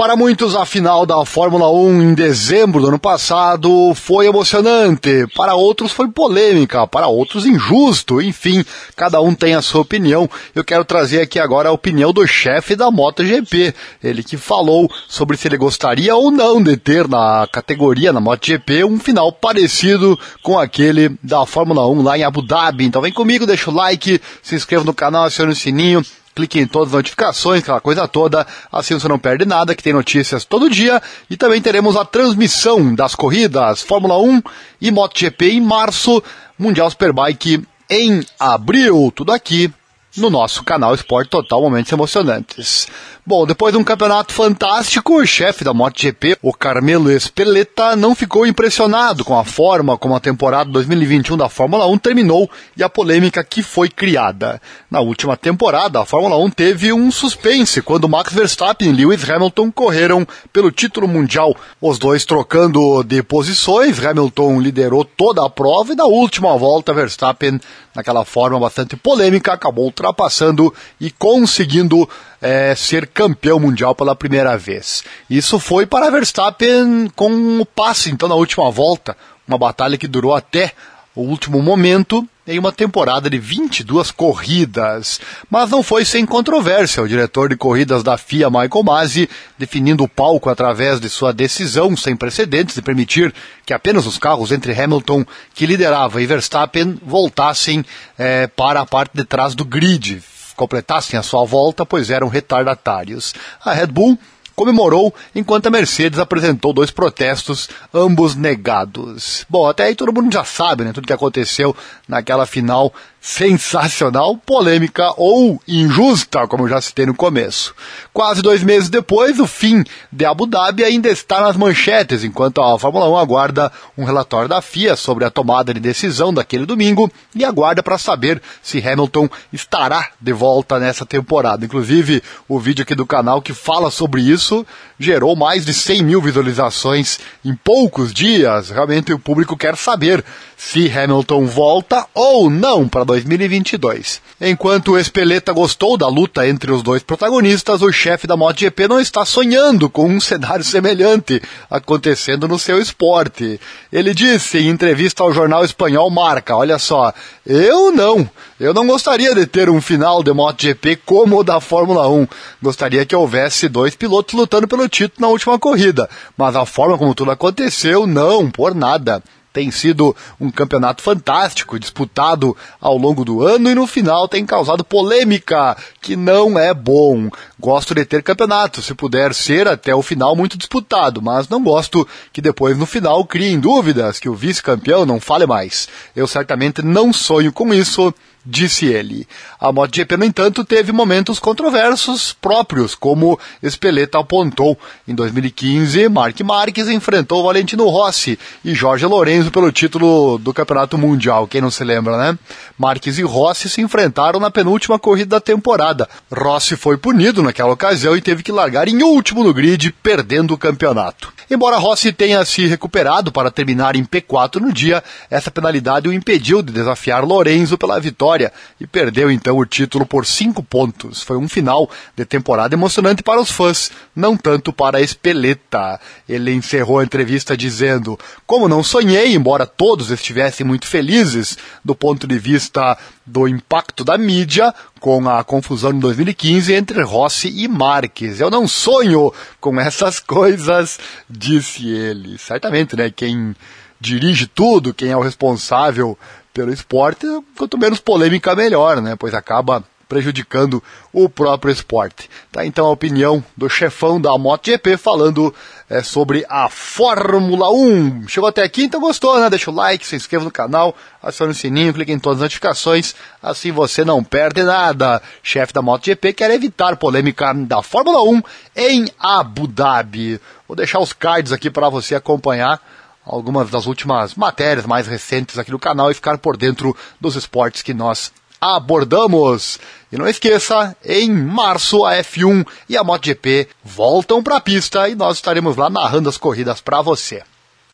Para muitos, a final da Fórmula 1 em dezembro do ano passado foi emocionante, para outros foi polêmica, para outros injusto, enfim, cada um tem a sua opinião. Eu quero trazer aqui agora a opinião do chefe da MotoGP, ele que falou sobre se ele gostaria ou não de ter na categoria, na MotoGP, um final parecido com aquele da Fórmula 1 lá em Abu Dhabi. Então vem comigo, deixa o like, se inscreva no canal, acione o sininho, clique em todas as notificações, aquela coisa toda, assim você não perde nada, que tem notícias todo dia, e também teremos a transmissão das corridas Fórmula 1 e MotoGP em março, Mundial Superbike em abril, tudo aqui no nosso canal Esporte Total Momentos Emocionantes. Bom, depois de um campeonato fantástico, o chefe da MotoGP, o Carmelo Espeleta, não ficou impressionado com a forma como a temporada 2021 da Fórmula 1 terminou e a polêmica que foi criada. Na última temporada, a Fórmula 1 teve um suspense quando Max Verstappen e Lewis Hamilton correram pelo título mundial. Os dois trocando de posições, Hamilton liderou toda a prova e na última volta Verstappen, naquela forma bastante polêmica, acabou ultrapassando e conseguindo é, ser campeão mundial pela primeira vez. Isso foi para Verstappen com o passe, então, na última volta, uma batalha que durou até o último momento em uma temporada de 22 corridas. Mas não foi sem controvérsia. O diretor de corridas da FIA, Michael Masi, definindo o palco através de sua decisão sem precedentes de permitir que apenas os carros entre Hamilton, que liderava, e Verstappen voltassem é, para a parte de trás do grid, completassem a sua volta, pois eram retardatários. A Red Bull comemorou enquanto a Mercedes apresentou dois protestos, ambos negados. Bom, até aí todo mundo já sabe, né, tudo que aconteceu naquela final sensacional, polêmica ou injusta, como eu já citei no começo. Quase dois meses depois, o fim de Abu Dhabi ainda está nas manchetes, enquanto a Fórmula 1 aguarda um relatório da FIA sobre a tomada de decisão daquele domingo e aguarda para saber se Hamilton estará de volta nessa temporada. Inclusive, o vídeo aqui do canal que fala sobre isso gerou mais de 100 mil visualizações em poucos dias. Realmente o público quer saber se Hamilton volta ou não para 2022. Enquanto o Espeleta gostou da luta entre os dois protagonistas, o chefe da MotoGP não está sonhando com um cenário semelhante acontecendo no seu esporte. Ele disse em entrevista ao jornal espanhol Marca, olha só, eu não, eu não gostaria de ter um final de MotoGP como o da Fórmula 1. Gostaria que houvesse dois pilotos lutando pelo título na última corrida, mas a forma como tudo aconteceu, não, por nada tem sido um campeonato fantástico, disputado ao longo do ano e no final tem causado polêmica, que não é bom. Gosto de ter campeonato, se puder ser até o final muito disputado, mas não gosto que depois no final criem dúvidas, que o vice-campeão não fale mais. Eu certamente não sonho com isso disse ele. A MotoGP, no entanto, teve momentos controversos próprios, como Espeleta apontou. Em 2015, Mark Marques enfrentou Valentino Rossi e Jorge Lorenzo pelo título do Campeonato Mundial, quem não se lembra, né? Marques e Rossi se enfrentaram na penúltima corrida da temporada. Rossi foi punido naquela ocasião e teve que largar em último no grid, perdendo o campeonato. Embora Rossi tenha se recuperado para terminar em P4 no dia, essa penalidade o impediu de desafiar Lorenzo pela vitória e perdeu então o título por cinco pontos. Foi um final de temporada emocionante para os fãs, não tanto para a Espeleta. Ele encerrou a entrevista dizendo: Como não sonhei, embora todos estivessem muito felizes do ponto de vista do impacto da mídia com a confusão em 2015 entre Rossi e Marques. Eu não sonho com essas coisas, disse ele. Certamente, né? Quem dirige tudo, quem é o responsável pelo esporte, quanto menos polêmica melhor, né? Pois acaba prejudicando o próprio esporte. Tá então a opinião do chefão da MotoGP falando é, sobre a Fórmula 1. Chegou até aqui, então gostou, né? Deixa o like, se inscreva no canal, acione o sininho, clique em todas as notificações, assim você não perde nada. Chefe da MotoGP quer evitar polêmica da Fórmula 1 em Abu Dhabi. Vou deixar os cards aqui para você acompanhar algumas das últimas matérias mais recentes aqui no canal e ficar por dentro dos esportes que nós abordamos. E não esqueça, em março a F1 e a MotoGP voltam para a pista e nós estaremos lá narrando as corridas para você.